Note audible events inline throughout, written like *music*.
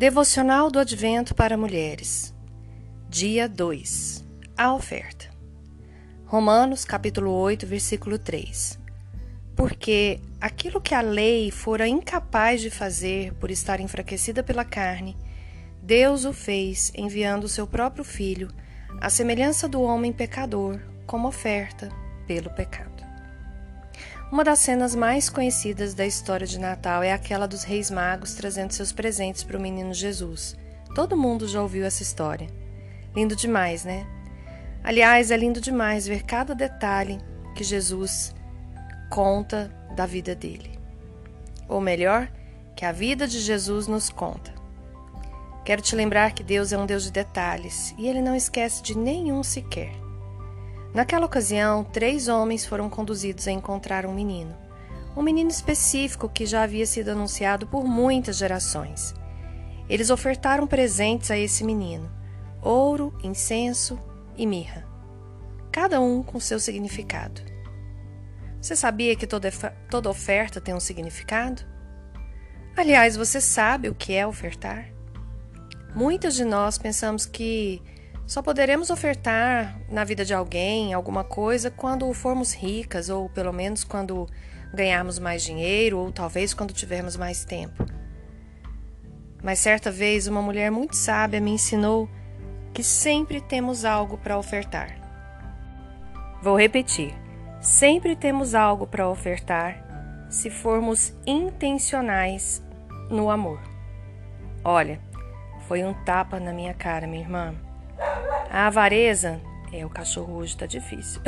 Devocional do Advento para Mulheres. Dia 2. A oferta. Romanos, capítulo 8, versículo 3. Porque aquilo que a lei fora incapaz de fazer por estar enfraquecida pela carne, Deus o fez enviando o seu próprio filho, à semelhança do homem pecador, como oferta pelo pecado. Uma das cenas mais conhecidas da história de Natal é aquela dos Reis Magos trazendo seus presentes para o menino Jesus. Todo mundo já ouviu essa história. Lindo demais, né? Aliás, é lindo demais ver cada detalhe que Jesus conta da vida dele. Ou melhor, que a vida de Jesus nos conta. Quero te lembrar que Deus é um Deus de detalhes e ele não esquece de nenhum sequer. Naquela ocasião, três homens foram conduzidos a encontrar um menino. Um menino específico que já havia sido anunciado por muitas gerações. Eles ofertaram presentes a esse menino: ouro, incenso e mirra. Cada um com seu significado. Você sabia que toda, toda oferta tem um significado? Aliás, você sabe o que é ofertar? Muitas de nós pensamos que só poderemos ofertar na vida de alguém alguma coisa quando formos ricas, ou pelo menos quando ganharmos mais dinheiro, ou talvez quando tivermos mais tempo. Mas certa vez uma mulher muito sábia me ensinou que sempre temos algo para ofertar. Vou repetir: sempre temos algo para ofertar se formos intencionais no amor. Olha, foi um tapa na minha cara, minha irmã. A avareza. É, o cachorro hoje tá difícil.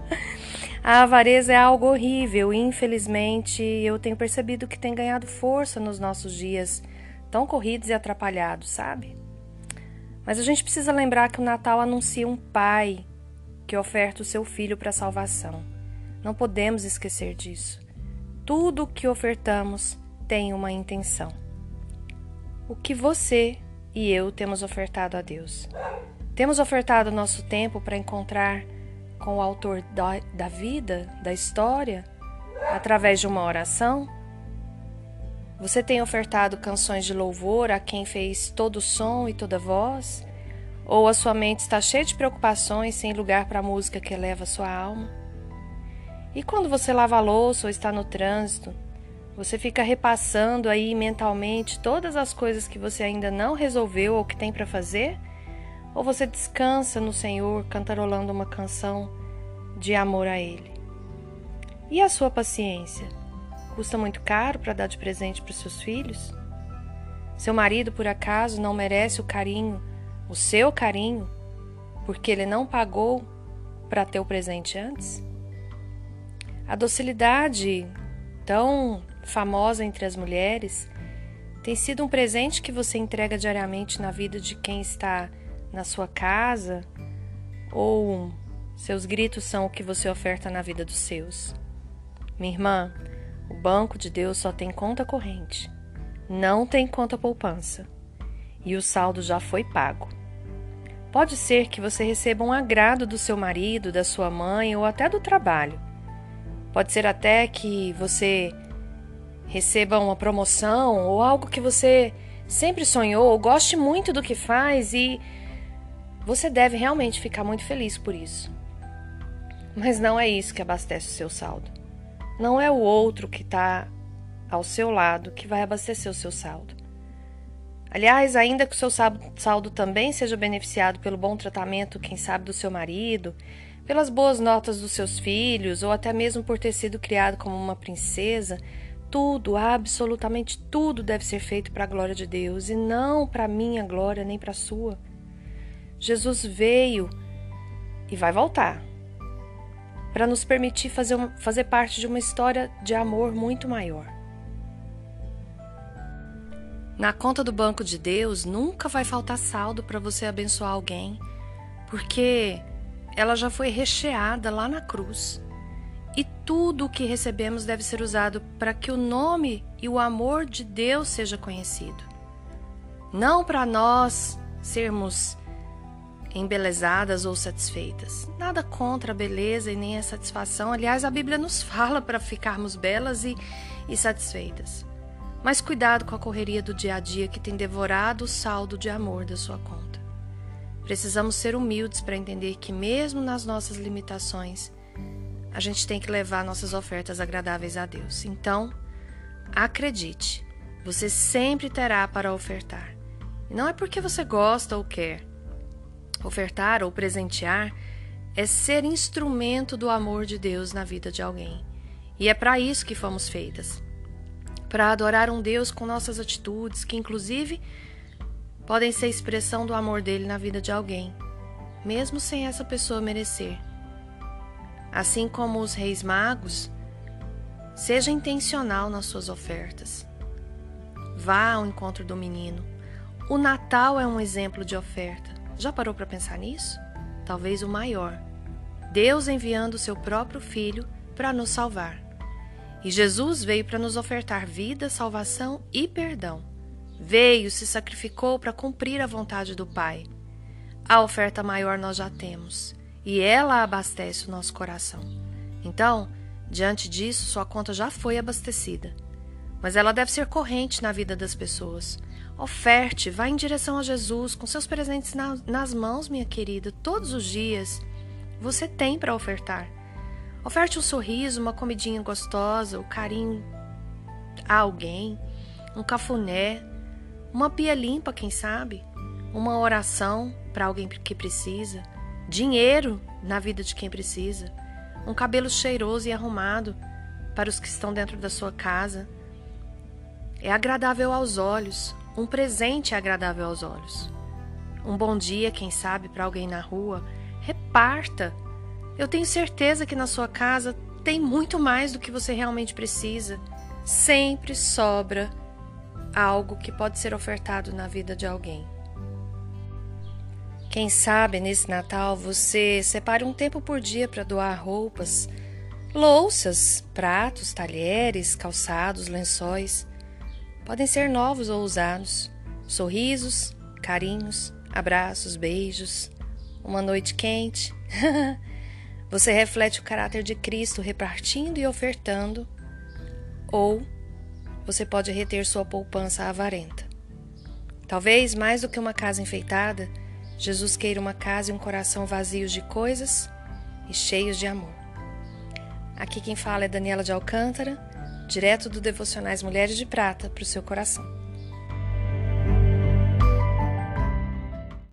*laughs* a avareza é algo horrível infelizmente, eu tenho percebido que tem ganhado força nos nossos dias tão corridos e atrapalhados, sabe? Mas a gente precisa lembrar que o Natal anuncia um pai que oferta o seu filho para salvação. Não podemos esquecer disso. Tudo o que ofertamos tem uma intenção. O que você e eu temos ofertado a Deus? Temos ofertado nosso tempo para encontrar com o autor da, da vida, da história, através de uma oração? Você tem ofertado canções de louvor a quem fez todo som e toda voz? Ou a sua mente está cheia de preocupações sem lugar para a música que eleva a sua alma? E quando você lava a louça ou está no trânsito, você fica repassando aí mentalmente todas as coisas que você ainda não resolveu ou que tem para fazer? Ou você descansa no Senhor cantarolando uma canção de amor a Ele? E a sua paciência? Custa muito caro para dar de presente para os seus filhos? Seu marido, por acaso, não merece o carinho, o seu carinho, porque ele não pagou para ter o presente antes? A docilidade, tão famosa entre as mulheres, tem sido um presente que você entrega diariamente na vida de quem está na sua casa ou seus gritos são o que você oferta na vida dos seus? Minha irmã, o banco de Deus só tem conta corrente, não tem conta poupança, e o saldo já foi pago. Pode ser que você receba um agrado do seu marido, da sua mãe ou até do trabalho. Pode ser até que você receba uma promoção ou algo que você sempre sonhou ou goste muito do que faz e você deve realmente ficar muito feliz por isso. Mas não é isso que abastece o seu saldo. Não é o outro que está ao seu lado que vai abastecer o seu saldo. Aliás, ainda que o seu saldo também seja beneficiado pelo bom tratamento, quem sabe, do seu marido, pelas boas notas dos seus filhos, ou até mesmo por ter sido criado como uma princesa, tudo, absolutamente tudo deve ser feito para a glória de Deus e não para a minha glória nem para a sua. Jesus veio e vai voltar para nos permitir fazer, fazer parte de uma história de amor muito maior. Na conta do banco de Deus nunca vai faltar saldo para você abençoar alguém, porque ela já foi recheada lá na cruz. E tudo o que recebemos deve ser usado para que o nome e o amor de Deus seja conhecido. Não para nós sermos embelezadas ou satisfeitas. Nada contra a beleza e nem a satisfação. Aliás, a Bíblia nos *laughs* fala para ficarmos belas e, e satisfeitas. Mas cuidado com a correria do dia a dia que tem devorado o saldo de amor da sua conta. Precisamos ser humildes para entender que, mesmo nas nossas limitações, a gente tem que levar nossas ofertas agradáveis a Deus. Então, acredite, você sempre terá para ofertar. E não é porque você gosta ou quer. Ofertar ou presentear é ser instrumento do amor de Deus na vida de alguém. E é para isso que fomos feitas para adorar um Deus com nossas atitudes, que inclusive podem ser expressão do amor dele na vida de alguém, mesmo sem essa pessoa merecer. Assim como os reis magos, seja intencional nas suas ofertas. Vá ao encontro do menino. O Natal é um exemplo de oferta. Já parou para pensar nisso? Talvez o maior. Deus enviando seu próprio filho para nos salvar. E Jesus veio para nos ofertar vida, salvação e perdão. Veio, se sacrificou para cumprir a vontade do Pai. A oferta maior nós já temos, e ela abastece o nosso coração. Então, diante disso, sua conta já foi abastecida. Mas ela deve ser corrente na vida das pessoas. Oferte, vá em direção a Jesus com seus presentes na, nas mãos, minha querida, todos os dias. Você tem para ofertar. Oferte um sorriso, uma comidinha gostosa, o um carinho a alguém, um cafuné, uma pia limpa, quem sabe, uma oração para alguém que precisa, dinheiro na vida de quem precisa, um cabelo cheiroso e arrumado para os que estão dentro da sua casa. É agradável aos olhos, um presente agradável aos olhos. Um bom dia, quem sabe, para alguém na rua, reparta eu tenho certeza que na sua casa tem muito mais do que você realmente precisa. Sempre sobra algo que pode ser ofertado na vida de alguém. Quem sabe nesse Natal você separe um tempo por dia para doar roupas, louças, pratos, talheres, calçados, lençóis. Podem ser novos ou usados, sorrisos, carinhos, abraços, beijos, uma noite quente. *laughs* Você reflete o caráter de Cristo repartindo e ofertando, ou você pode reter sua poupança avarenta. Talvez mais do que uma casa enfeitada, Jesus queira uma casa e um coração vazios de coisas e cheios de amor. Aqui quem fala é Daniela de Alcântara, direto do Devocionais Mulheres de Prata para o seu coração.